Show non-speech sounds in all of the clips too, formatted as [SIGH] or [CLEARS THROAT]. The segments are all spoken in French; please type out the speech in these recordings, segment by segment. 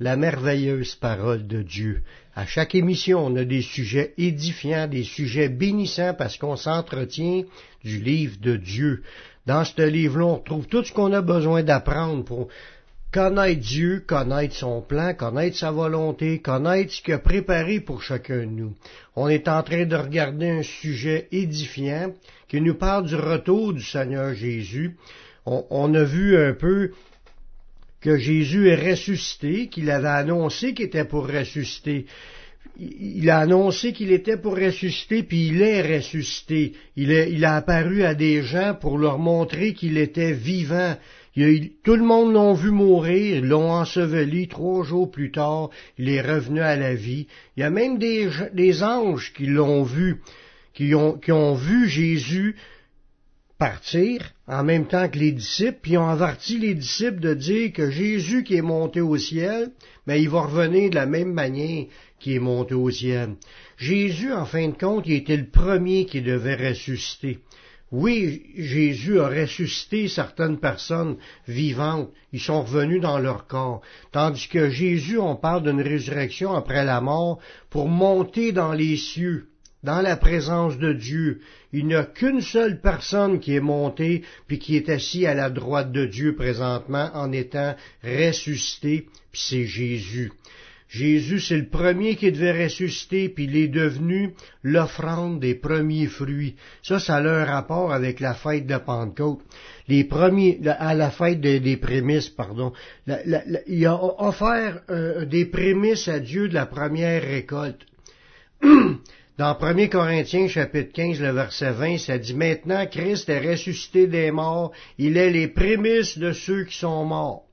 la merveilleuse parole de Dieu. À chaque émission, on a des sujets édifiants, des sujets bénissants parce qu'on s'entretient du livre de Dieu. Dans ce livre-là, on trouve tout ce qu'on a besoin d'apprendre pour connaître Dieu, connaître son plan, connaître sa volonté, connaître ce qu'il a préparé pour chacun de nous. On est en train de regarder un sujet édifiant qui nous parle du retour du Seigneur Jésus. On, on a vu un peu que Jésus est ressuscité, qu'il avait annoncé qu'il était pour ressusciter. Il a annoncé qu'il était pour ressusciter, puis il est ressuscité. Il, a apparu à des gens pour leur montrer qu'il était vivant. Tout le monde l'ont vu mourir, l'ont enseveli trois jours plus tard, il est revenu à la vie. Il y a même des, anges qui l'ont vu, qui ont vu Jésus partir en même temps que les disciples, puis ont averti les disciples de dire que Jésus qui est monté au ciel, mais il va revenir de la même manière qu'il est monté au ciel. Jésus, en fin de compte, il était le premier qui devait ressusciter. Oui, Jésus a ressuscité certaines personnes vivantes, ils sont revenus dans leur corps, tandis que Jésus, on parle d'une résurrection après la mort pour monter dans les cieux dans la présence de Dieu. Il n'y a qu'une seule personne qui est montée puis qui est assis à la droite de Dieu présentement en étant ressuscité, puis c'est Jésus. Jésus, c'est le premier qui devait ressusciter, puis il est devenu l'offrande des premiers fruits. Ça, ça a un rapport avec la fête de Pentecôte. Les premiers, à la fête des, prémices, pardon. il a offert euh, des prémices à Dieu de la première récolte. [CLEARS THROAT] Dans 1 Corinthiens chapitre 15, le verset 20, ça dit Maintenant Christ est ressuscité des morts, il est les prémices de ceux qui sont morts.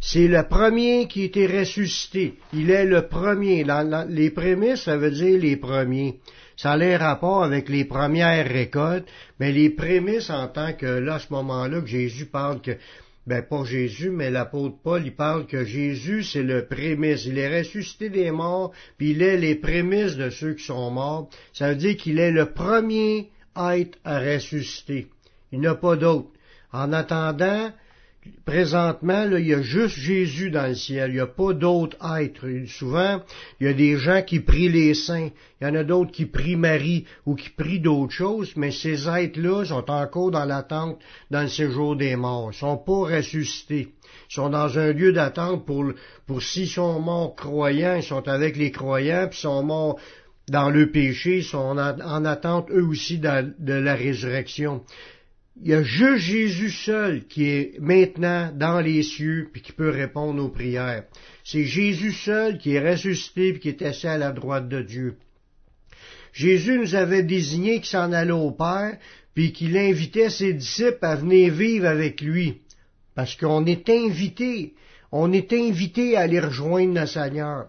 C'est le premier qui était ressuscité. Il est le premier. les prémices, ça veut dire les premiers. Ça a les rapport avec les premières récoltes, mais les prémices en tant que là, à ce moment-là, que Jésus parle que ben pas Jésus, mais l'apôtre Paul, il parle que Jésus, c'est le prémisse. Il est ressuscité des morts, puis il est les prémices de ceux qui sont morts. Ça veut dire qu'il est le premier être à ressusciter. Il n'y a pas d'autre. En attendant, présentement, là, il y a juste Jésus dans le ciel. Il n'y a pas d'autres êtres. Souvent, il y a des gens qui prient les saints. Il y en a d'autres qui prient Marie ou qui prient d'autres choses, mais ces êtres-là sont encore dans l'attente dans le séjour des morts. Ils sont pas ressuscités. Ils sont dans un lieu d'attente pour, pour s'ils sont morts croyants, ils sont avec les croyants, puis sont morts dans le péché, ils sont en, attente eux aussi de la résurrection il y a juste Jésus seul qui est maintenant dans les cieux puis qui peut répondre aux prières. C'est Jésus seul qui est ressuscité puis qui est assis à la droite de Dieu. Jésus nous avait désigné qu'il s'en allait au Père puis qu'il invitait ses disciples à venir vivre avec lui. Parce qu'on est invité, on est invité à aller rejoindre le Seigneur.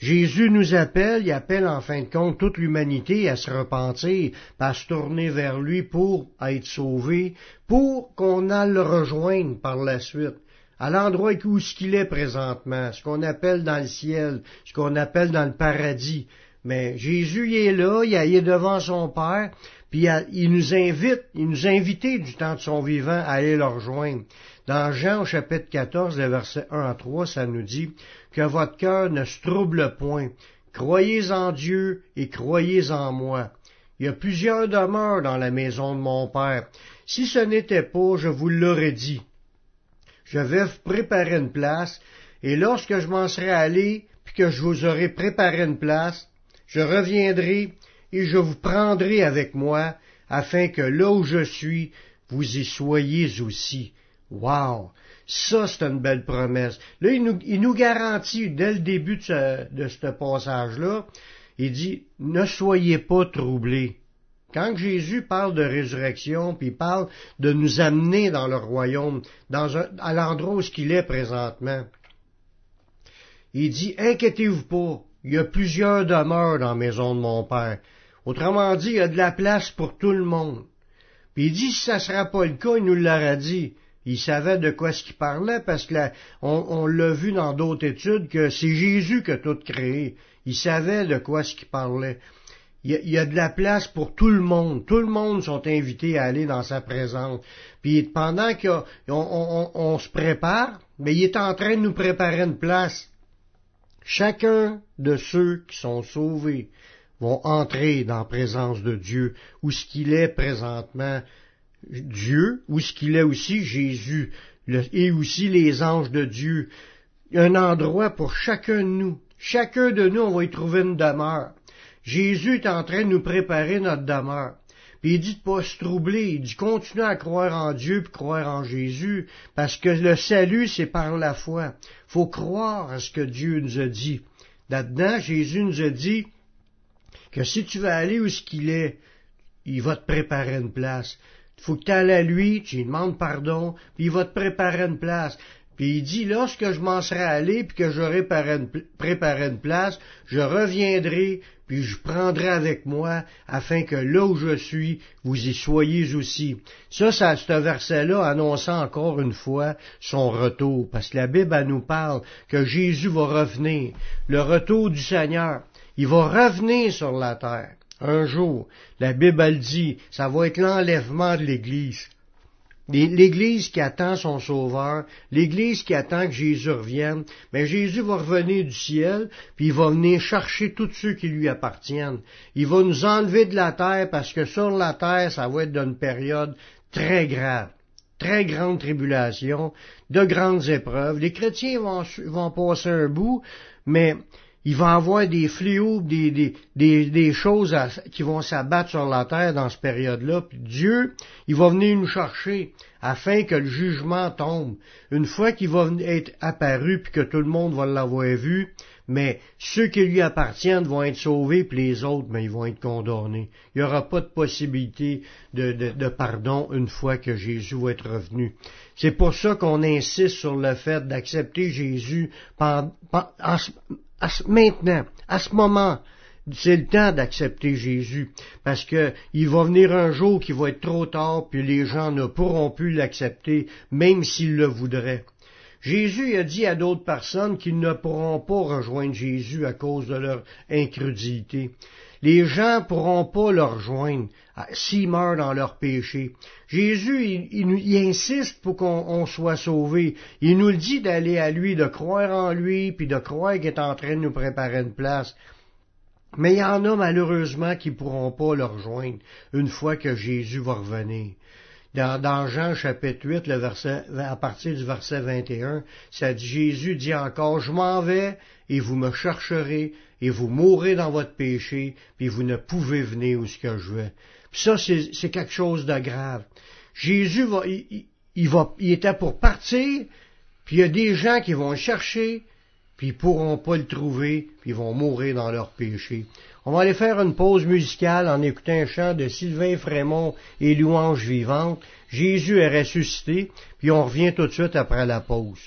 Jésus nous appelle, il appelle en fin de compte toute l'humanité à se repentir, à se tourner vers lui pour être sauvé, pour qu'on aille le rejoindre par la suite à l'endroit où ce qu'il est présentement, ce qu'on appelle dans le ciel, ce qu'on appelle dans le paradis. Mais Jésus il est là, il est devant son Père, puis il nous invite, il nous a invités du temps de son vivant à aller le rejoindre. Dans Jean chapitre 14, le verset 1 à 3, ça nous dit que votre cœur ne se trouble point. Croyez en Dieu et croyez en moi. Il y a plusieurs demeures dans la maison de mon Père. Si ce n'était pas, je vous l'aurais dit. Je vais vous préparer une place, et lorsque je m'en serai allé, puis que je vous aurai préparé une place, je reviendrai et je vous prendrai avec moi, afin que là où je suis, vous y soyez aussi. Wow! Ça, c'est une belle promesse. Là, il nous, garantit, dès le début de ce, passage-là, il dit, ne soyez pas troublés. Quand Jésus parle de résurrection, puis il parle de nous amener dans le royaume, dans à l'endroit où il est présentement, il dit, inquiétez-vous pas, il y a plusieurs demeures dans la maison de mon Père. Autrement dit, il y a de la place pour tout le monde. Puis il dit, si ça sera pas le cas, il nous l'aura dit. Il savait de quoi ce qu'il parlait parce que on, l'a vu dans d'autres études que c'est Jésus qui a tout créé. Il savait de quoi ce qu'il parlait. Il y, a, de la place pour tout le monde. Tout le monde sont invités à aller dans sa présence. Puis pendant qu'on on, se prépare, mais il est en train de nous préparer une place. Chacun de ceux qui sont sauvés vont entrer dans présence de Dieu, où ce qu'il est présentement Dieu, où ce qu'il est aussi Jésus, et aussi les anges de Dieu. Un endroit pour chacun de nous. Chacun de nous, on va y trouver une demeure. Jésus est en train de nous préparer notre demeure. Puis il dit de pas se troubler, il dit à croire en Dieu puis croire en Jésus, parce que le salut c'est par la foi. Faut croire à ce que Dieu nous a dit. Là-dedans, Jésus nous a dit que si tu veux aller où ce qu'il est, il va te préparer une place faut que tu ailles à lui, tu lui demandes pardon, puis il va te préparer une place. Puis il dit, lorsque je m'en serai allé, puis que j'aurai préparé une place, je reviendrai, puis je prendrai avec moi, afin que là où je suis, vous y soyez aussi. Ça, ça ce verset-là annonçant encore une fois son retour, parce que la Bible nous parle que Jésus va revenir, le retour du Seigneur. Il va revenir sur la terre un jour. La Bible dit, ça va être l'enlèvement de l'Église. L'Église qui attend son Sauveur, l'Église qui attend que Jésus revienne, mais Jésus va revenir du ciel, puis il va venir chercher tous ceux qui lui appartiennent. Il va nous enlever de la terre parce que sur la terre, ça va être d'une période très grave, très grande tribulation, de grandes épreuves. Les chrétiens vont, vont passer un bout, mais il va avoir des fléaux, des, des, des, choses qui vont s'abattre sur la terre dans cette période-là. Puis Dieu, il va venir nous chercher afin que le jugement tombe. Une fois qu'il va être apparu puis que tout le monde va l'avoir vu, mais ceux qui lui appartiennent vont être sauvés, puis les autres, mais ils vont être condamnés. Il n'y aura pas de possibilité de, de, pardon une fois que Jésus va être revenu. C'est pour ça qu'on insiste sur le fait d'accepter Jésus en, maintenant, à ce moment, c'est le temps d'accepter Jésus, parce que il va venir un jour qui va être trop tard, puis les gens ne pourront plus l'accepter, même s'ils le voudraient. Jésus a dit à d'autres personnes qu'ils ne pourront pas rejoindre Jésus à cause de leur incrédulité les gens pourront pas le rejoindre s'ils meurent dans leur péché. Jésus, il, insiste pour qu'on soit sauvé. Il nous le dit d'aller à lui, de croire en lui, puis de croire qu'il est en train de nous préparer une place. Mais il y en a malheureusement qui pourront pas le rejoindre une fois que Jésus va revenir. Dans, Jean chapitre 8, le verset, à partir du verset 21, ça dit, Jésus dit encore, je m'en vais et vous me chercherez et vous mourrez dans votre péché, puis vous ne pouvez venir où ce que je vais. Puis ça, c'est quelque chose de grave. Jésus va, il, va, il était pour partir, puis il y a des gens qui vont le chercher, puis ils pourront pas le trouver, puis ils vont mourir dans leur péché. On va aller faire une pause musicale en écoutant un chant de Sylvain Frémont et Louange vivante. Jésus est ressuscité, puis on revient tout de suite après la pause.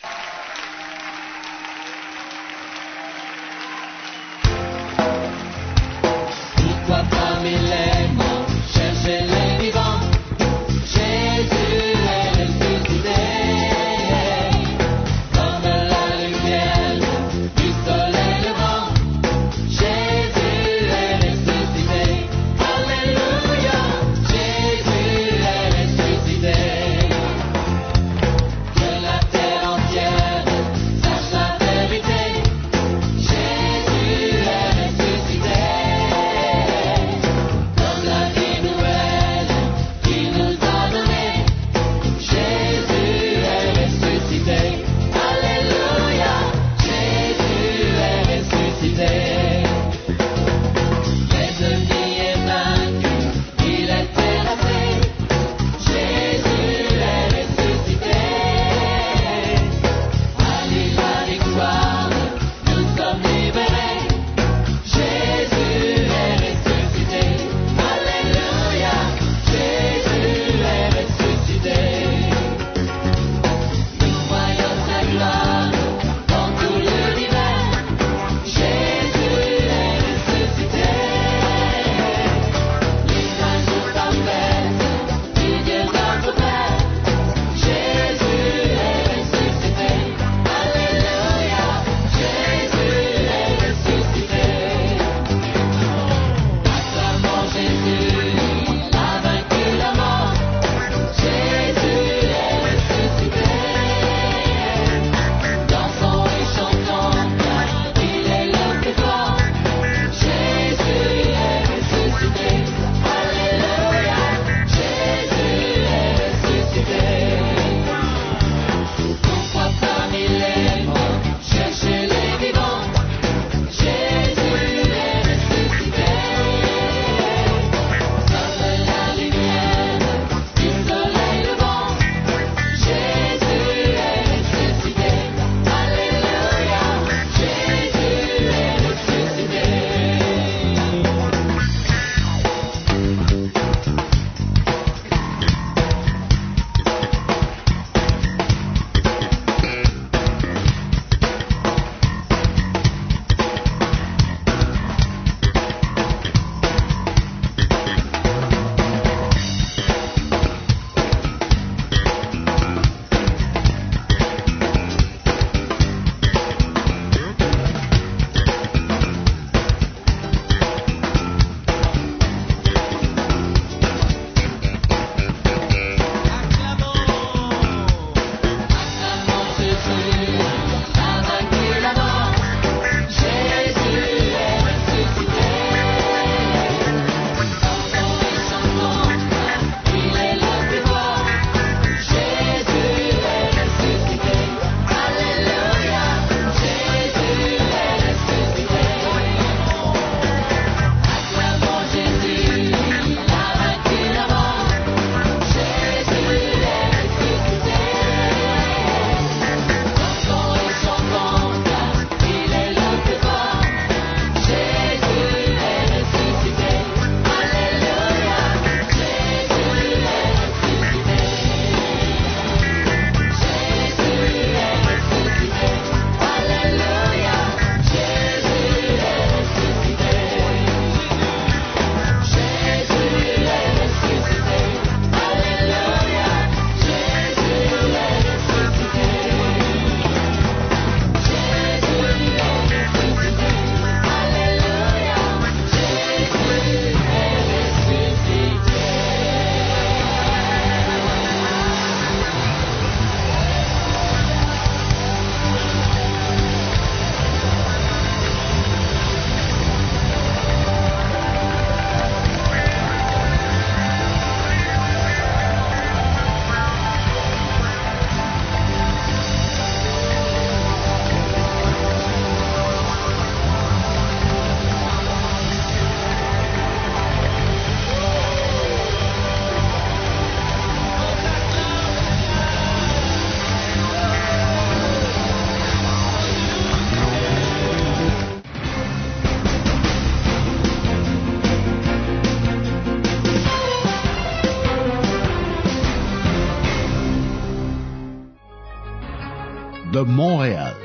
Montréal.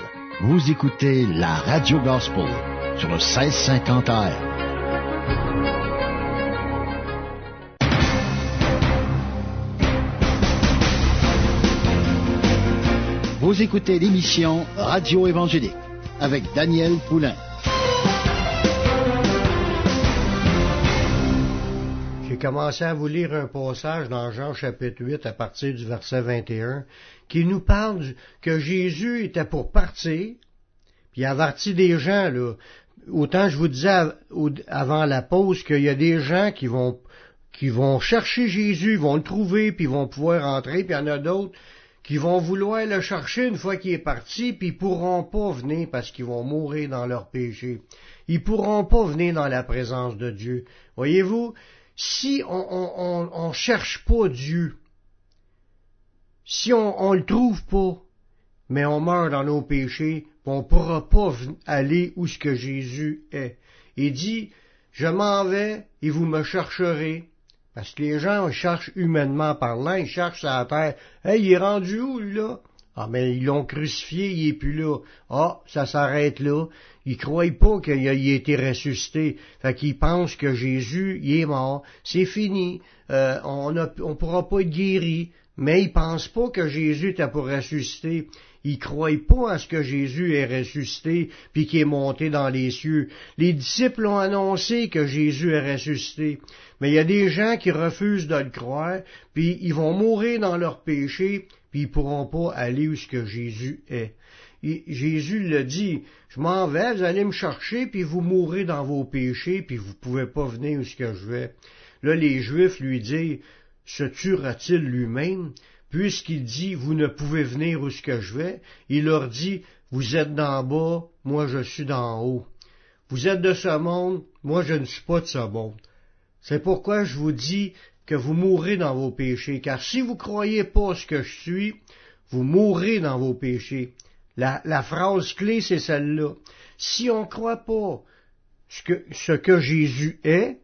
Vous écoutez la Radio Gospel sur le 1650 AM. Vous écoutez l'émission Radio Évangélique avec Daniel Poulain. J'ai commencé à vous lire un passage dans Jean chapitre 8 à partir du verset 21 qui nous parle que Jésus était pour partir, puis avertit des gens, là. Autant je vous disais avant la pause qu'il y a des gens qui vont chercher Jésus, vont le trouver, puis vont pouvoir entrer, puis il y en a d'autres qui vont vouloir le chercher une fois qu'il est parti, puis ils pourront pas venir parce qu'ils vont mourir dans leur péché. Ils pourront pas venir dans la présence de Dieu. Voyez-vous, si on, on, on, cherche pas Dieu, si on, on le trouve pas, mais on meurt dans nos péchés, on pourra pas aller où ce que Jésus est. Il dit, je m'en vais et vous me chercherez. Parce que les gens cherchent humainement parlant, ils cherchent à la terre. Hey, il est rendu où, là? Ah, mais ils l'ont crucifié, il est plus là. Ah, ça s'arrête là. Ils croient pas qu'il a, été ressuscité. Fait qu'ils pensent que Jésus, il est mort. C'est fini. Euh, on ne pourra pas être guéri. Mais ils pensent pas que Jésus était pour ressusciter. Ils croient pas à ce que Jésus est ressuscité puis qu'il est monté dans les cieux. Les disciples ont annoncé que Jésus est ressuscité. Mais il y a des gens qui refusent de le croire, puis ils vont mourir dans leurs péchés, puis ils pourront pas aller où ce que Jésus est. Jésus le dit, je m'en vais, vous allez me chercher, puis vous mourrez dans vos péchés, puis vous pouvez pas venir où ce que je vais. Là, les Juifs lui disent, se tuera-t-il lui-même? Puisqu'il dit, vous ne pouvez venir où ce que je vais, il leur dit, vous êtes d'en bas, moi je suis d'en haut. Vous êtes de ce monde, moi je ne suis pas de ce monde. C'est pourquoi je vous dis que vous mourrez dans vos péchés, car si vous croyez pas ce que je suis, vous mourrez dans vos péchés. La, la phrase clé, c'est celle-là. Si on croit pas ce que Jésus est,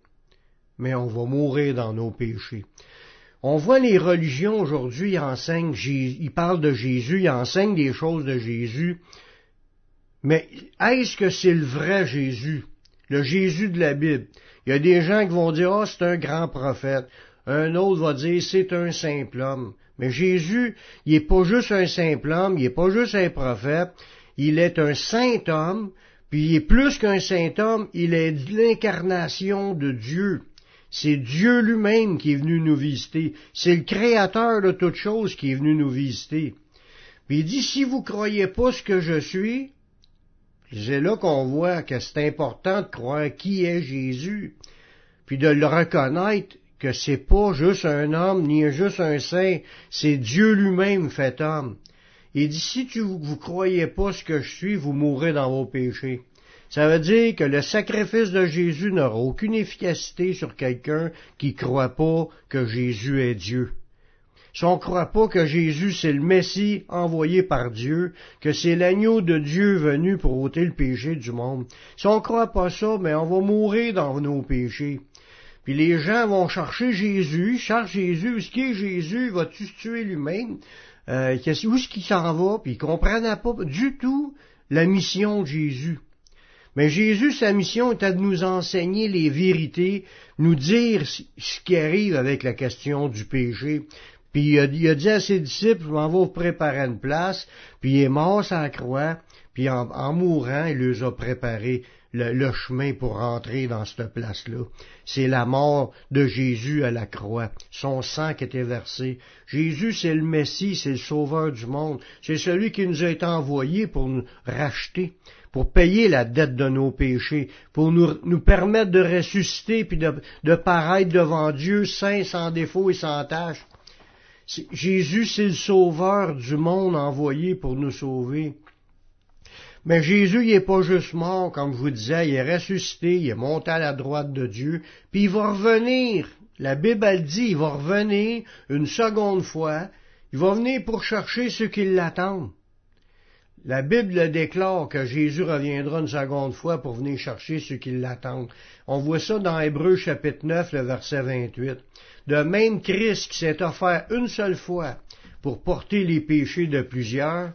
mais on va mourir dans nos péchés. On voit les religions aujourd'hui, ils enseignent, ils parlent de Jésus, ils enseignent des choses de Jésus, mais est-ce que c'est le vrai Jésus, le Jésus de la Bible? Il y a des gens qui vont dire, ah, c'est un grand prophète. Un autre va dire, c'est un simple homme. Mais Jésus, il n'est pas juste un simple homme, il n'est pas juste un prophète, il est un saint homme, puis il est plus qu'un saint homme, il est l'incarnation de Dieu. C'est Dieu lui-même qui est venu nous visiter. C'est le créateur de toutes choses qui est venu nous visiter. Puis il dit, si vous croyez pas ce que je suis, c'est là qu'on voit que c'est important de croire qui est Jésus, puis de le reconnaître que c'est pas juste un homme, ni juste un saint, c'est Dieu lui-même fait homme. Il dit, si tu, vous croyez pas ce que je suis, vous mourrez dans vos péchés. Ça veut dire que le sacrifice de Jésus n'aura aucune efficacité sur quelqu'un qui croit pas que Jésus est Dieu. Si on ne croit pas que Jésus c'est le Messie envoyé par Dieu, que c'est l'agneau de Dieu venu pour ôter le péché du monde, si on ne croit pas ça, mais on va mourir dans nos péchés. Puis les gens vont chercher Jésus, cherchent Jésus, est-ce qu'il est Jésus, va-tu tuer lui-même, euh, où est-ce qu'il s'en va, puis ils comprennent pas du tout la mission de Jésus. Mais Jésus, sa mission était de nous enseigner les vérités, nous dire ce qui arrive avec la question du péché. Puis il a, dit à ses disciples, je m'en vous préparer une place, puis il est mort la croix, puis en, mourant, il leur a préparé le, le chemin pour rentrer dans cette place-là. C'est la mort de Jésus à la croix, son sang qui était versé. Jésus, c'est le Messie, c'est le sauveur du monde, c'est celui qui nous a été envoyé pour nous racheter pour payer la dette de nos péchés, pour nous, nous permettre de ressusciter puis de, de paraître devant Dieu saint, sans défaut et sans tâche. Jésus, c'est le sauveur du monde envoyé pour nous sauver. Mais Jésus, il est pas juste mort, comme je vous disais, il est ressuscité, il est monté à la droite de Dieu, puis il va revenir. La Bible, dit, il va revenir une seconde fois, il va venir pour chercher ceux qui l'attendent. La Bible déclare que Jésus reviendra une seconde fois pour venir chercher ceux qui l'attendent. On voit ça dans Hébreux chapitre 9, le verset 28. De même Christ qui s'est offert une seule fois pour porter les péchés de plusieurs,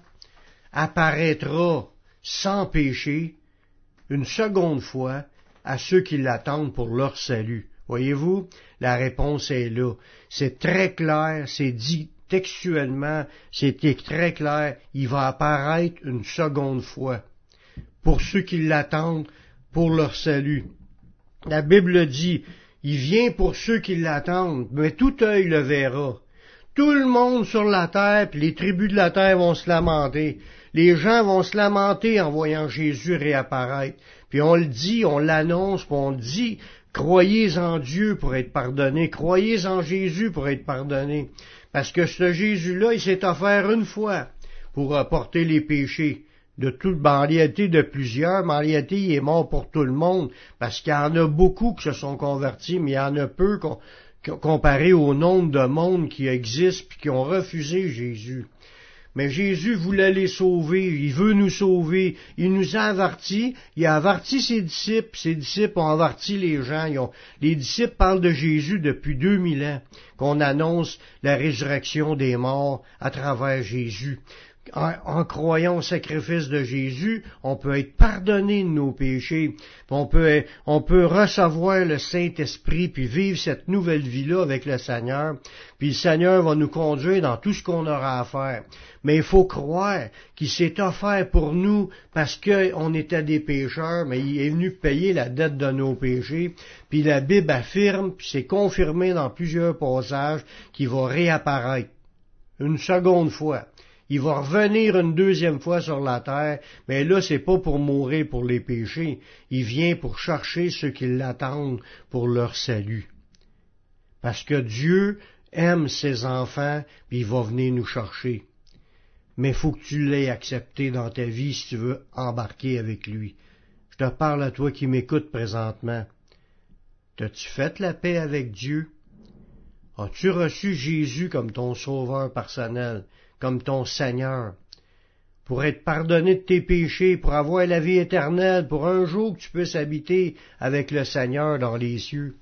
apparaîtra sans péché une seconde fois à ceux qui l'attendent pour leur salut. Voyez-vous, la réponse est là. C'est très clair, c'est dit textuellement, c'est très clair, il va apparaître une seconde fois pour ceux qui l'attendent pour leur salut. La Bible dit, il vient pour ceux qui l'attendent, mais tout œil le verra. Tout le monde sur la terre, puis les tribus de la terre vont se lamenter. Les gens vont se lamenter en voyant Jésus réapparaître. Puis on le dit, on l'annonce, puis on dit, croyez en Dieu pour être pardonné, croyez en Jésus pour être pardonné. Parce que ce Jésus-là, il s'est offert une fois pour apporter les péchés de toute, ben, de plusieurs, mais en il est mort pour tout le monde, parce qu'il y en a beaucoup qui se sont convertis, mais il y en a peu comparé au nombre de monde qui existent puis qui ont refusé Jésus. Mais Jésus voulait les sauver, il veut nous sauver, il nous a avertis, il a averti ses disciples, ses disciples ont averti les gens, les disciples parlent de Jésus depuis deux mille ans, qu'on annonce la résurrection des morts à travers Jésus en, croyant au sacrifice de Jésus, on peut être pardonné de nos péchés, on peut, on peut recevoir le Saint-Esprit, puis vivre cette nouvelle vie-là avec le Seigneur, puis le Seigneur va nous conduire dans tout ce qu'on aura à faire. Mais il faut croire qu'il s'est offert pour nous parce qu'on était des pécheurs, mais il est venu payer la dette de nos péchés, puis la Bible affirme, puis c'est confirmé dans plusieurs passages, qu'il va réapparaître une seconde fois il va revenir une deuxième fois sur la terre, mais là, c'est pas pour mourir pour les péchés. Il vient pour chercher ceux qui l'attendent pour leur salut. Parce que Dieu aime ses enfants, puis il va venir nous chercher. Mais faut que tu l'aies accepté dans ta vie si tu veux embarquer avec lui. Je te parle à toi qui m'écoutes présentement. T'as-tu fait la paix avec Dieu? As-tu reçu Jésus comme ton sauveur personnel? Comme ton Seigneur, pour être pardonné de tes péchés, pour avoir la vie éternelle, pour un jour que tu puisses habiter avec le Seigneur dans les cieux.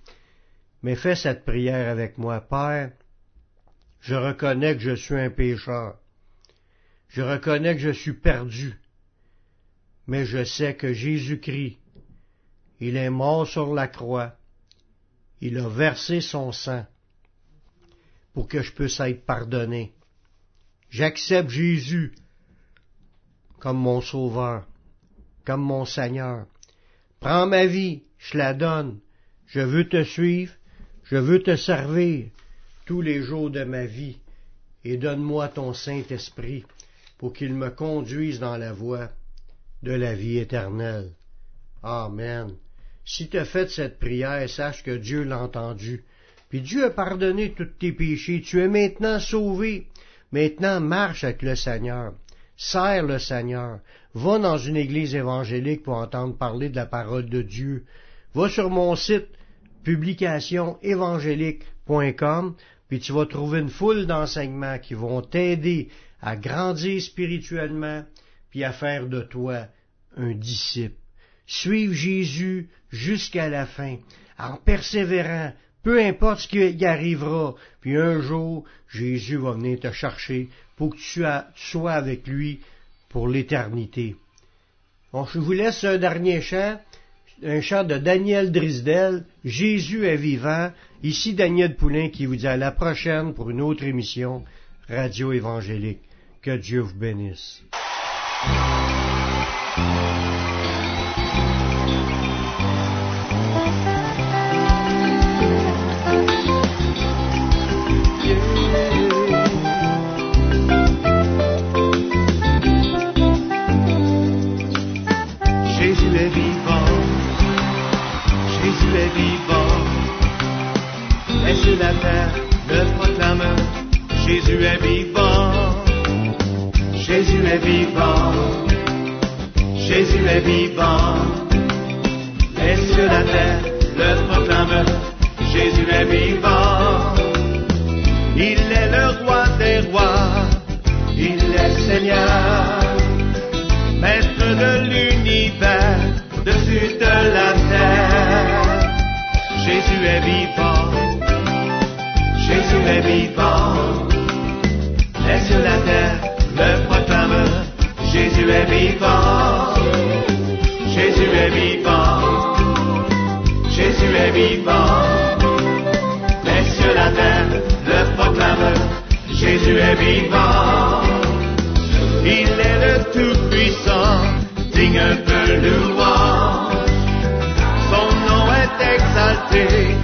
Mais fais cette prière avec moi, Père. Je reconnais que je suis un pécheur. Je reconnais que je suis perdu. Mais je sais que Jésus-Christ, il est mort sur la croix. Il a versé son sang pour que je puisse être pardonné. J'accepte Jésus comme mon sauveur, comme mon Seigneur. Prends ma vie, je la donne. Je veux te suivre, je veux te servir tous les jours de ma vie, et donne-moi ton Saint-Esprit pour qu'il me conduise dans la voie de la vie éternelle. Amen. Si tu as fait cette prière, sache que Dieu l'a entendu. Puis Dieu a pardonné tous tes péchés. Tu es maintenant sauvé. Maintenant, marche avec le Seigneur. Sers le Seigneur. Va dans une église évangélique pour entendre parler de la parole de Dieu. Va sur mon site publicationévangélique.com puis tu vas trouver une foule d'enseignements qui vont t'aider à grandir spirituellement puis à faire de toi un disciple. Suive Jésus jusqu'à la fin en persévérant peu importe ce qui arrivera, puis un jour, Jésus va venir te chercher pour que tu, sois avec lui pour l'éternité. je vous laisse un dernier chant, un chant de Daniel Drisdel, Jésus est vivant. Ici Daniel Poulain qui vous dit à la prochaine pour une autre émission Radio Évangélique. Que Dieu vous bénisse. Jésus est vivant, Jésus est vivant. Les cieux, la terre le proclament, Jésus est vivant. Il est le roi des rois, il est Seigneur, maître de l'univers, dessus de la terre. Jésus est vivant, Jésus est vivant. Et sur la terre Jésus est vivant, Jésus est vivant, Jésus est vivant. Les cieux, la terre le proclament, Jésus est vivant. Il est le Tout-Puissant, digne de louange. Son nom est exalté.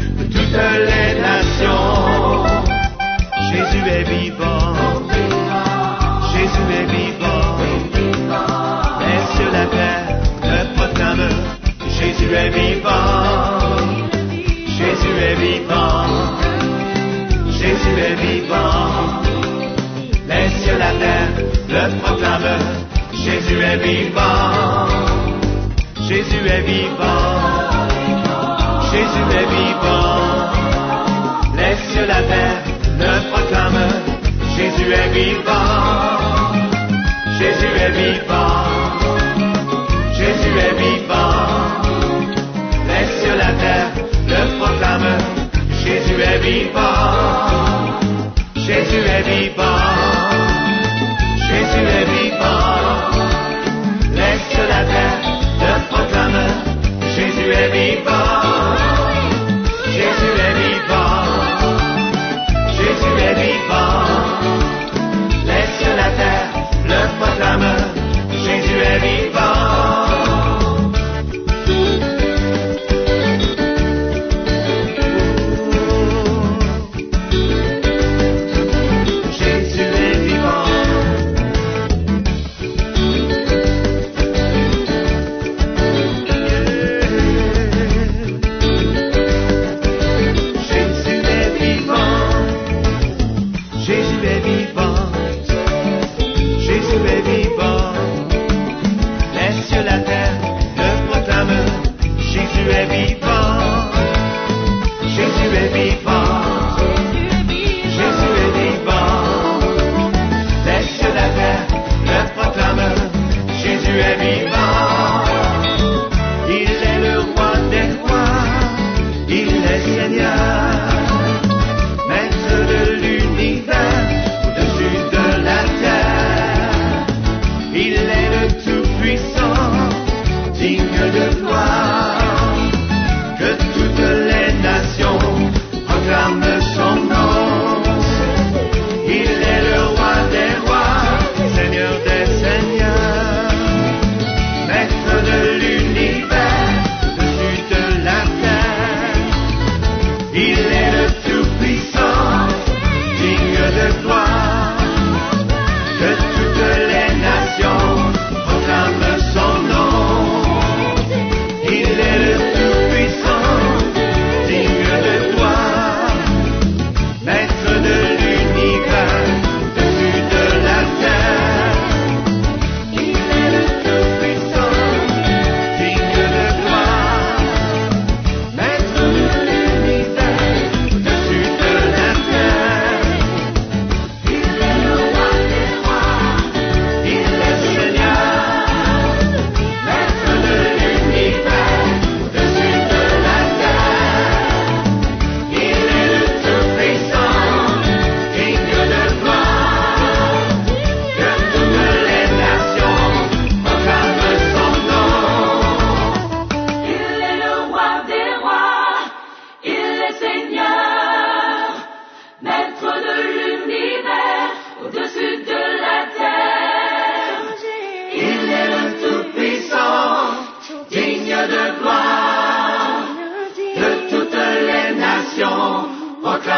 est vivant. Jésus est vivant. Jésus est vivant. Les cieux, la terre le proclament. Jésus est vivant. Jésus est vivant. Jésus est vivant. Les cieux, la terre le proclament. Jésus est vivant. Jésus est vivant. Jésus est vivant. Happy.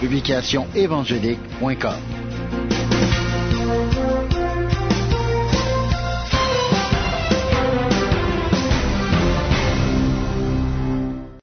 Publication évangélique.com